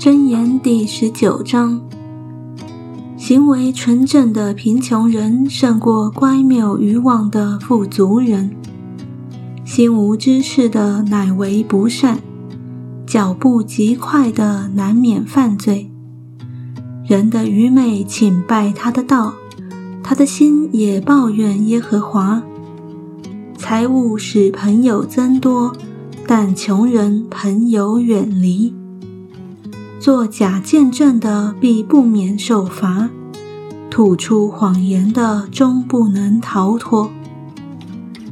箴言第十九章：行为纯正的贫穷人胜过乖谬愚妄的富足人。心无知识的乃为不善，脚步极快的难免犯罪。人的愚昧请拜他的道，他的心也抱怨耶和华。财物使朋友增多，但穷人朋友远离。做假见证的必不免受罚，吐出谎言的终不能逃脱。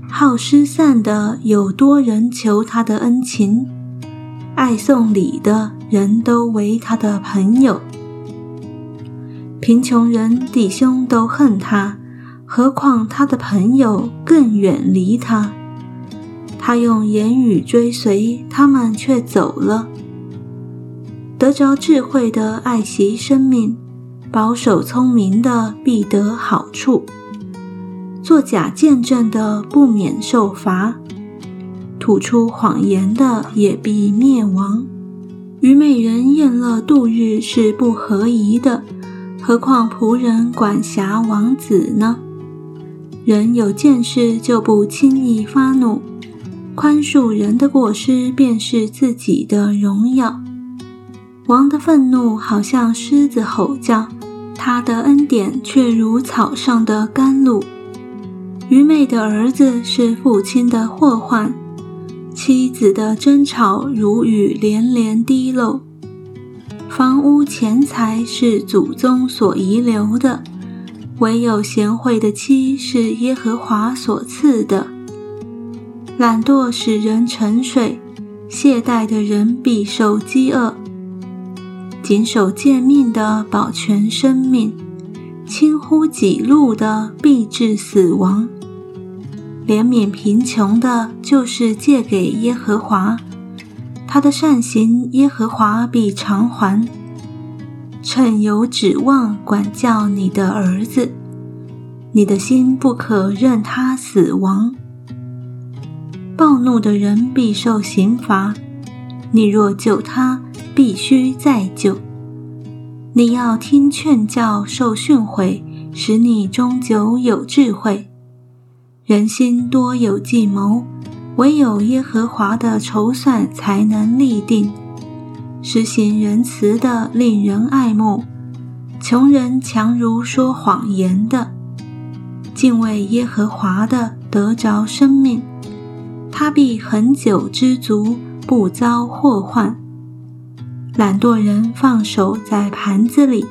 好失散的有多人求他的恩情，爱送礼的人都为他的朋友。贫穷人弟兄都恨他，何况他的朋友更远离他。他用言语追随他们，却走了。得着智慧的爱惜生命，保守聪明的必得好处。做假见证的不免受罚，吐出谎言的也必灭亡。愚昧人宴乐度日是不合宜的，何况仆人管辖王子呢？人有见识就不轻易发怒，宽恕人的过失便是自己的荣耀。王的愤怒好像狮子吼叫，他的恩典却如草上的甘露。愚昧的儿子是父亲的祸患，妻子的争吵如雨连连滴漏。房屋钱财是祖宗所遗留的，唯有贤惠的妻是耶和华所赐的。懒惰使人沉睡，懈怠的人必受饥饿。谨守诫命的保全生命，轻忽己路的必致死亡。怜悯贫穷的，就是借给耶和华，他的善行耶和华必偿还。趁有指望管教你的儿子，你的心不可任他死亡。暴怒的人必受刑罚，你若救他。必须再救。你要听劝教，受训诲，使你终究有智慧。人心多有计谋，唯有耶和华的筹算才能立定。实行仁慈的，令人爱慕；穷人强如说谎言的。敬畏耶和华的，得着生命，他必恒久知足，不遭祸患。懒惰人放手在盘子里，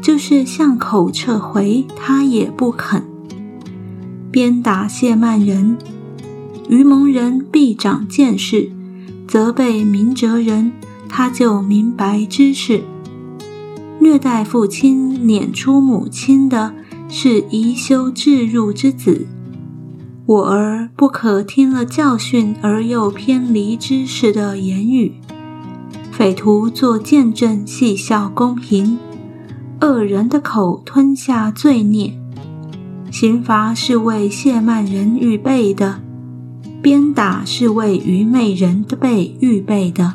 就是向口撤回，他也不肯。鞭打谢曼人，愚蒙人必长见识；责备明哲人，他就明白知识。虐待父亲、撵出母亲的，是宜修智入之子。我儿不可听了教训而又偏离知识的言语。匪徒做见证，细笑公平；恶人的口吞下罪孽。刑罚是为亵慢人预备的，鞭打是为愚昧人的背预备的。